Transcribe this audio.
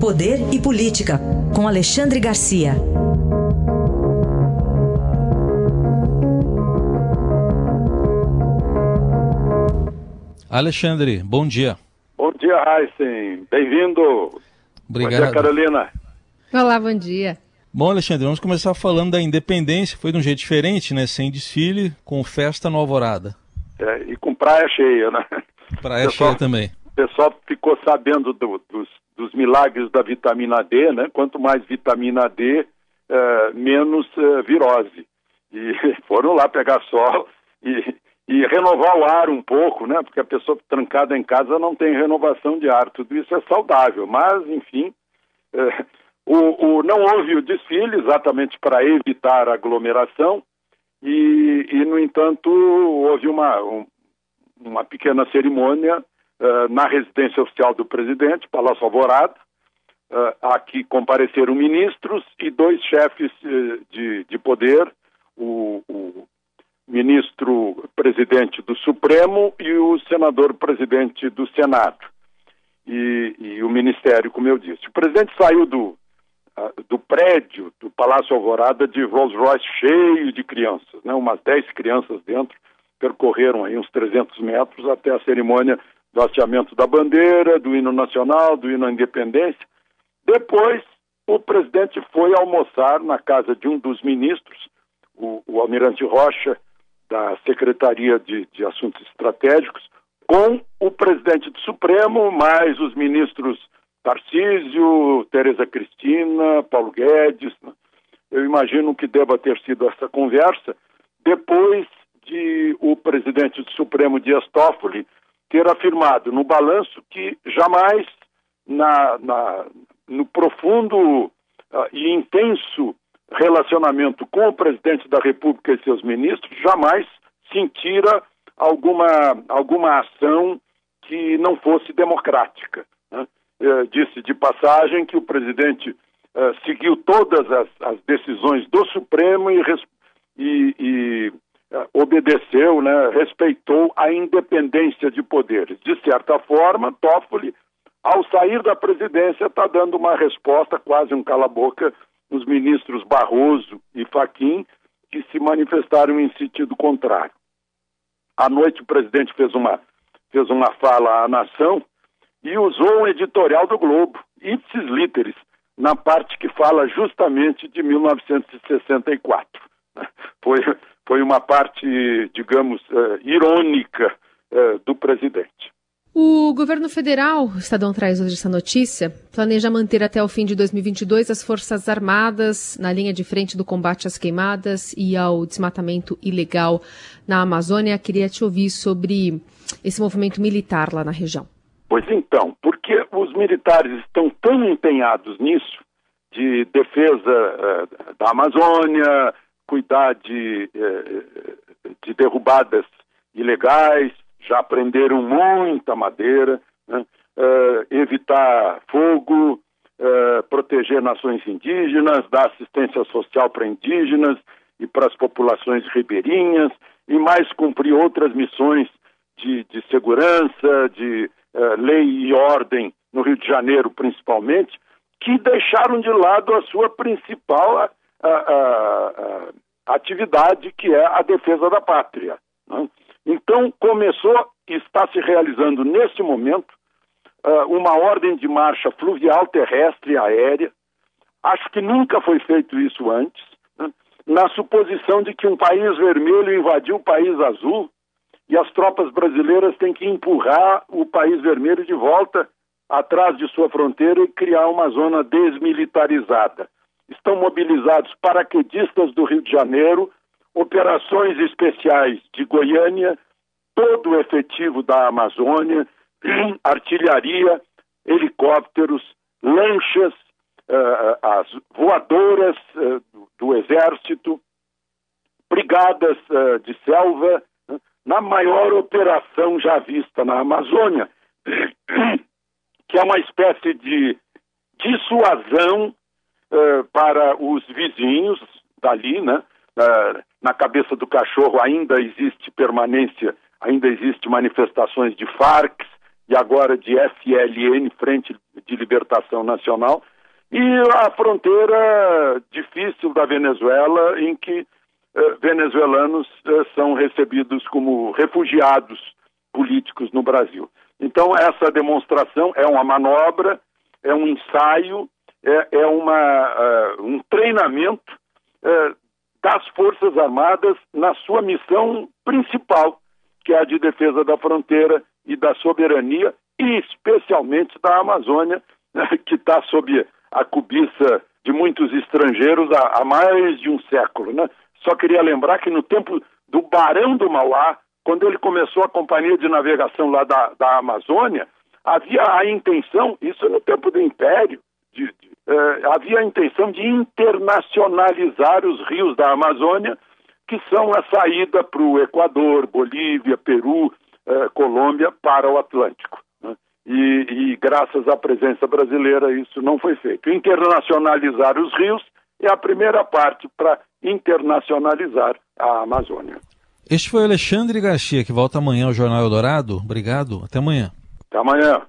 Poder e Política, com Alexandre Garcia. Alexandre, bom dia. Bom dia, Heisen. Bem-vindo. Obrigado. Bom dia, Carolina. Olá, bom dia. Bom, Alexandre, vamos começar falando da independência. Foi de um jeito diferente, né? Sem desfile, com festa no Alvorada. É, e com praia cheia, né? Praia pessoal, cheia também. O pessoal ficou sabendo do, dos, dos, milagres da vitamina D, né? Quanto mais vitamina D, é, menos é, virose. E foram lá pegar sol e, e renovar o ar um pouco, né? Porque a pessoa trancada em casa não tem renovação de ar. Tudo isso é saudável, mas, enfim, é, o, o, não houve o desfile exatamente para evitar aglomeração e, e, no entanto, houve uma, um, uma pequena cerimônia uh, na residência oficial do presidente, Palácio Alvorada. Uh, aqui compareceram ministros e dois chefes uh, de, de poder, o, o ministro presidente do Supremo e o senador presidente do Senado. E, e, o ministério, como eu disse. O presidente saiu do, do prédio do Palácio Alvorada de Rolls Royce cheio de crianças, né? umas 10 crianças dentro, percorreram aí uns 300 metros até a cerimônia do hasteamento da bandeira, do hino nacional, do hino à independência. Depois, o presidente foi almoçar na casa de um dos ministros, o, o almirante Rocha, da Secretaria de, de Assuntos Estratégicos, com o presidente do Supremo, mais os ministros Tarcísio, Tereza Cristina, Paulo Guedes. Eu imagino que deva ter sido essa conversa depois de o presidente do Supremo Dias Toffoli ter afirmado no balanço que jamais na, na, no profundo uh, e intenso relacionamento com o presidente da República e seus ministros, jamais sentira alguma, alguma ação que não fosse democrática. Né? Eh, disse de passagem que o presidente eh, seguiu todas as, as, decisões do Supremo e, e, e obedeceu, né, respeitou a independência de poderes. De certa forma, Toffoli, ao sair da presidência, está dando uma resposta, quase um cala-boca, nos ministros Barroso e Faquim, que se manifestaram em sentido contrário. À noite, o presidente fez uma, fez uma fala à nação e usou um editorial do Globo, ipsis literis, na parte que fala justamente de 1964. Foi, foi uma parte, digamos, uh, irônica uh, do presidente. O governo federal, o Estadão traz hoje essa notícia, planeja manter até o fim de 2022 as Forças Armadas na linha de frente do combate às queimadas e ao desmatamento ilegal na Amazônia. Queria te ouvir sobre esse movimento militar lá na região. Pois então, porque os militares estão tão empenhados nisso, de defesa uh, da Amazônia, cuidar de, uh, de derrubadas ilegais, já prenderam muita madeira, né? uh, evitar fogo, proteger nações indígenas, dar assistência social para indígenas e para as populações ribeirinhas, e mais cumprir outras missões de, de segurança, de eh, lei e ordem no Rio de Janeiro, principalmente, que deixaram de lado a sua principal atividade, que é a defesa da pátria. Né? Então, começou e está se realizando nesse momento uh, uma ordem de marcha fluvial, terrestre e aérea. Acho que nunca foi feito isso antes, né? na suposição de que um país vermelho invadiu o país azul e as tropas brasileiras têm que empurrar o país vermelho de volta atrás de sua fronteira e criar uma zona desmilitarizada. Estão mobilizados paraquedistas do Rio de Janeiro, operações especiais de Goiânia, todo o efetivo da Amazônia, artilharia, helicópteros, lanchas, uh, as voadoras uh, do, Exército, brigadas uh, de selva, na maior operação já vista na Amazônia, que é uma espécie de dissuasão uh, para os vizinhos dali, né? Uh, na cabeça do cachorro ainda existe permanência, ainda existe manifestações de Farc e agora de FLN, Frente de Libertação Nacional, e a fronteira difícil da Venezuela, em que eh, venezuelanos eh, são recebidos como refugiados políticos no Brasil. Então, essa demonstração é uma manobra, é um ensaio, é, é uma, uh, um treinamento uh, das Forças Armadas na sua missão principal, que é a de defesa da fronteira e da soberania, e especialmente da Amazônia, né, que está sob a cobiça de muitos estrangeiros há, há mais de um século. Né? Só queria lembrar que no tempo do Barão do Mauá, quando ele começou a companhia de navegação lá da, da Amazônia, havia a intenção, isso no tempo do Império, de, de, eh, havia a intenção de internacionalizar os rios da Amazônia, que são a saída para o Equador, Bolívia, Peru, eh, Colômbia, para o Atlântico. Né? E, e graças à presença brasileira isso não foi feito. Internacionalizar os rios é a primeira parte para internacionalizar a Amazônia. Este foi Alexandre Garcia, que volta amanhã ao Jornal Eldorado. Obrigado, até amanhã. Até amanhã.